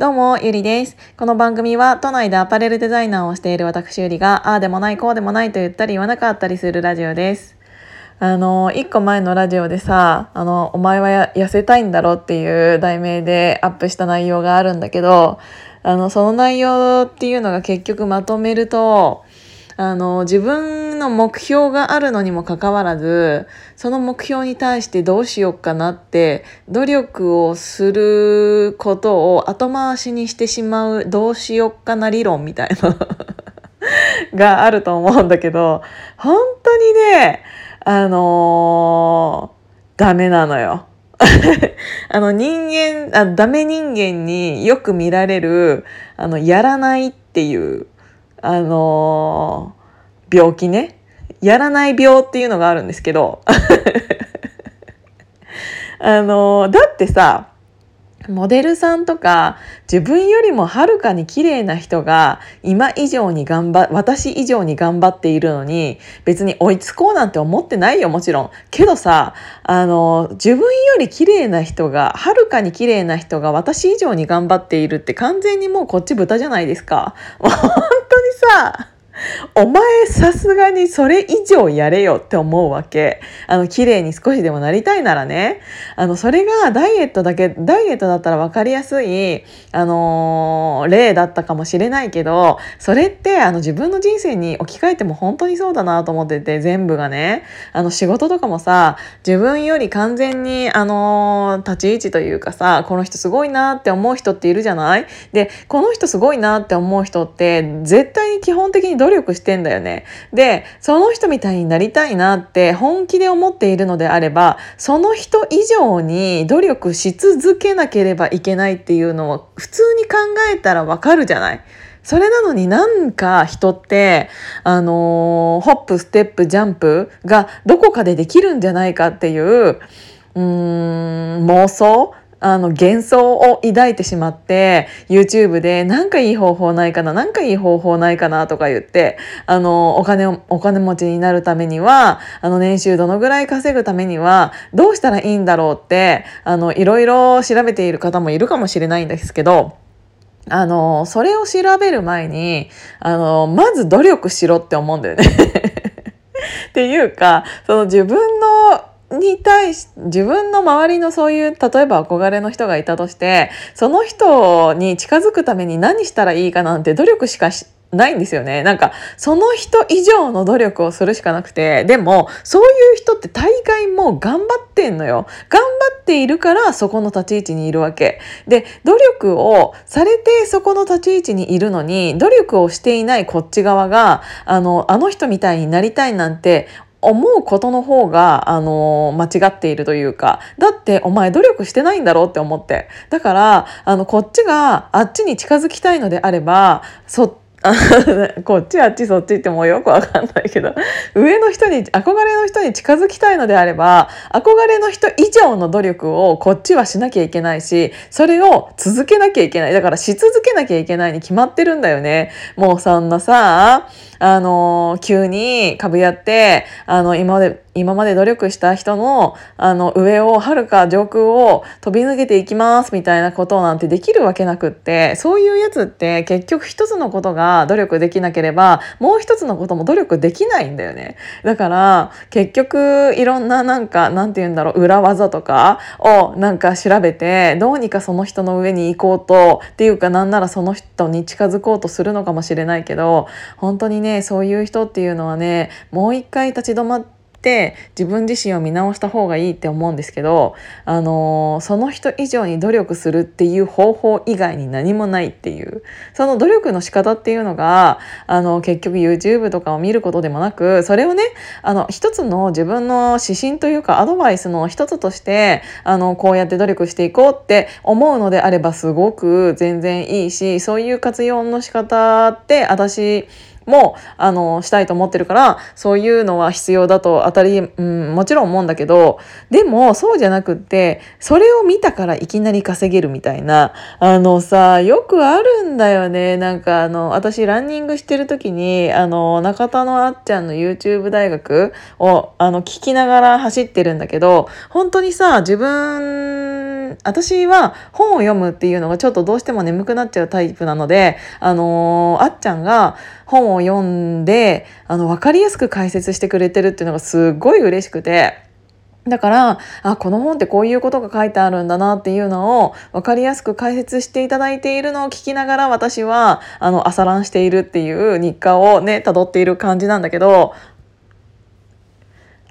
どうも、ゆりです。この番組は都内でアパレルデザイナーをしている私ゆりが、ああでもない、こうでもないと言ったり言わなかったりするラジオです。あの、一個前のラジオでさ、あの、お前は痩せたいんだろっていう題名でアップした内容があるんだけど、あの、その内容っていうのが結局まとめると、あの、自分の目標があるのにもかかわらず、その目標に対してどうしようかなって、努力をすることを後回しにしてしまう、どうしよっかな理論みたいな があると思うんだけど、本当にね、あのーダメなのよ。あの人間あ、ダメ人間によく見られる、あの、やらないっていう、あのー病気ね。やらない病っていうのがあるんですけど、あのーだってさ、モデルさんとか自分よりもはるかに綺麗な人が今以上に頑張私以上に頑張っているのに別に追いつこうなんて思ってないよもちろん。けどさあの自分より綺麗な人がはるかに綺麗な人が私以上に頑張っているって完全にもうこっち豚じゃないですか。本 にさお前さすがにそれ以上やれよって思うわけ。あの、綺麗に少しでもなりたいならね。あの、それがダイエットだけ、ダイエットだったら分かりやすい、あのー例だったかもしれないけど、それって、あの、自分の人生に置き換えても本当にそうだなと思ってて、全部がね。あの、仕事とかもさ、自分より完全に、あのー立ち位置というかさ、この人すごいなって思う人っているじゃない？で、この人すごいなって思う人って、絶対に基本的に努力してんだよね。で、その人みたいになりたいなって本気で思っているのであれば、その人以上に努力し続けなければいけないっていうのを普通に考えたらわかるじゃないそれなのになんか人って、あのーホップ、ステップ、ジャンプがどこかでできるんじゃないかっていう、うーん、妄想あの幻想を抱いてしまって YouTube でなんかいい方法ないかななんかいい方法ないかなとか言ってあのお金をお金持ちになるためにはあの年収どのぐらい稼ぐためにはどうしたらいいんだろうってあのいろいろ調べている方もいるかもしれないんですけどあのそれを調べる前にあのまず努力しろって思うんだよね。っていうかその自分のに対し自分の周りのそういう例えば憧れの人がいたとしてその人に近づくために何したらいいかなんて努力しかしないんですよね。なんか、その人以上の努力をするしかなくて、でも、そういう人って大概もう頑張ってんのよ。頑張っているからそこの立ち位置にいるわけ。で、努力をされてそこの立ち位置にいるのに、努力をしていないこっち側が、あの、あの人みたいになりたいなんて、思うことの方が、あの間違っているというか、だってお前努力してないんだろうって思って。だから、あの、こっちがあっちに近づきたいのであれば、そっ こっちあっちそっちってもうよくわかんないけど上の人に憧れの人に近づきたいのであれば憧れの人以上の努力をこっちはしなきゃいけないしそれを続けなきゃいけない。だからし続けなきゃいけないに決まってるんだよね。もうそんなさあの急に株やってあの今まで今まで努力した人のあの上をはるか上空を飛び抜けていきますみたいなことなんてできるわけなくってそういうやつって結局一つのことが努力できなければもう一つのことも努力できないんだよね。だから結局いろんななんかなんて言うんだろう裏技とかをなんか調べてどうにかその人の上に行こうとっていうかなんならその人に近づこうとするのかもしれないけど本当にねそういう人っていうのはねもう一回立ち止まってって自分自身を見直した方がいいって思うんですけど、あのーその人以上に努力するっていう方法以外に何もないっていう。その努力の仕方っていうのがあの結局 YouTube とかを見ることでもなくそれをねあの一つの自分の指針というかアドバイスの一つとしてあのこうやって努力していこうって思うのであればすごく全然いいしそういう活用の仕方って私もあのしたいと思ってるからそういうのは必要だと当たり、うん、もちろん思うんだけどでもそうじゃなくってそれを見たからいきなり稼げるみたいなあのさよくあるんだよね。なんかあの私ランニングしてる時にあの中田のあっちゃんの YouTube 大学をあの聞きながら走ってるんだけど本当にさ自分私は本を読むっていうのがちょっとどうしても眠くなっちゃうタイプなのであのー、あっちゃんが本を読んであの分かりやすく解説してくれてるっていうのがすっごい嬉しくて。だからあこの本ってこういうことが書いてあるんだなっていうのを分かりやすく解説していただいているのを聞きながら私はあの朝ランしているっていう日課をね辿っている感じなんだけど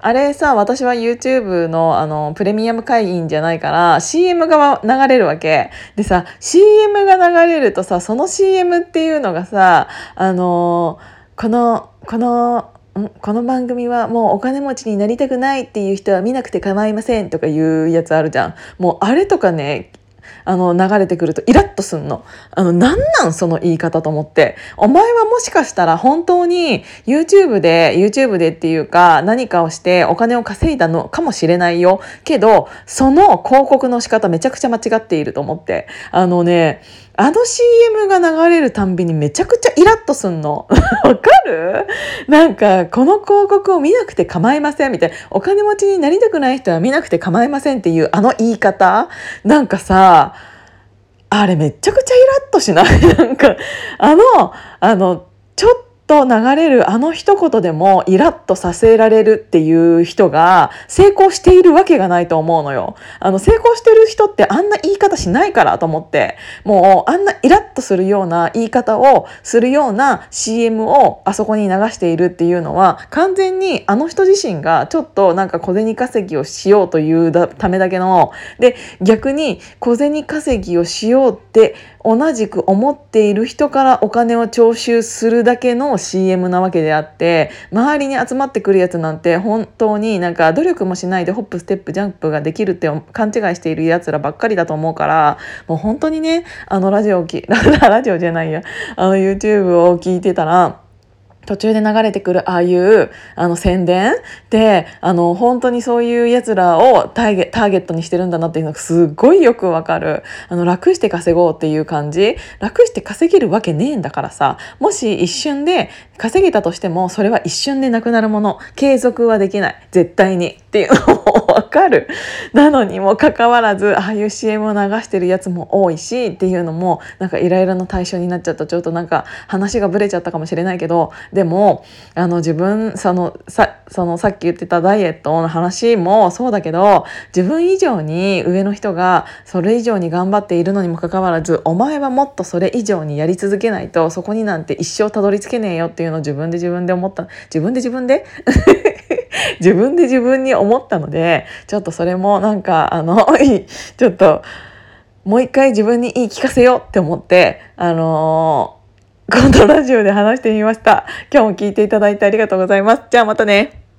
あれさ私は YouTube のあのプレミアム会員じゃないから CM が流れるわけ。でさ CM が流れるとさその CM っていうのがさあのこのこのこの番組はもうお金持ちになりたくないっていう人は見なくて構いませんとかいうやつあるじゃん。もうあれとかねあの流れてくるとイラッとすんの。あの、なんなんその言い方と思って。お前はもしかしたら本当に YouTube で、YouTube でっていうか何かをしてお金を稼いだのかもしれないよ。けど、その広告の仕方めちゃくちゃ間違っていると思って。あのね、あの CM が流れるたんびにめちゃくちゃイラッとすんの。わかる？なんか、この広告を見なくて構いませんみたいな。お金持ちになりたくない人は見なくて構いませんっていうあの言い方なんかさ、あれめちゃくちゃイラッとしない？なんか、あの、あの、と流れるあの一言でもイラッとさせられるっていう人が成功しているわけがないと思うのよ。あの成功してる人ってあんな言い方しないからと思ってもうあんなイラッとするような言い方をするような CM をあそこに流しているっていうのは完全にあの人自身がちょっとなんか小銭稼ぎをしようというためだけので逆に小銭稼ぎをしようって同じく思っている人からお金を徴収するだけの CM なわけであって周りに集まってくるやつなんて本当になんか努力もしないでホップステップジャンプができるって勘違いしているやつらばっかりだと思うからもう本当にねあのラジオをき ラジオじゃないやあの YouTube を聞いてたら途中で流れてくるああいうあの宣伝であの本当にそういうやつらをターゲターゲットにしてるんだなっていうのがすっごいよくわかる。あの楽して稼ごうっていう感じ。楽して稼げるわけねえんだからさ。もし一瞬で稼げたとしてもそれは一瞬でなくなるもの。継続はできない。絶対に。っていうのをわかる。なのにもかかわらずああいう CM を流してるやつも多いしっていうのもなんかイライラの対象になっちゃった。ちょっとなんか話がブレちゃったかもしれないけどでもあの自分そのさそのさっき言ってたダイエットの話もそうだけど自分以上に上の人がそれ以上に頑張っているのにもかかわらずお前はもっとそれ以上にやり続けないとそこになんて一生たどり着けねえよっていうのを自分で自分で思った。自分で自分で？自分で自分に思ったのでちょっとそれもなんかあの ちょっともう一回自分に言い聞かせようって思ってあのー、このラジオで話してみました。今日も聞いていただいてありがとうございます。じゃあまたね。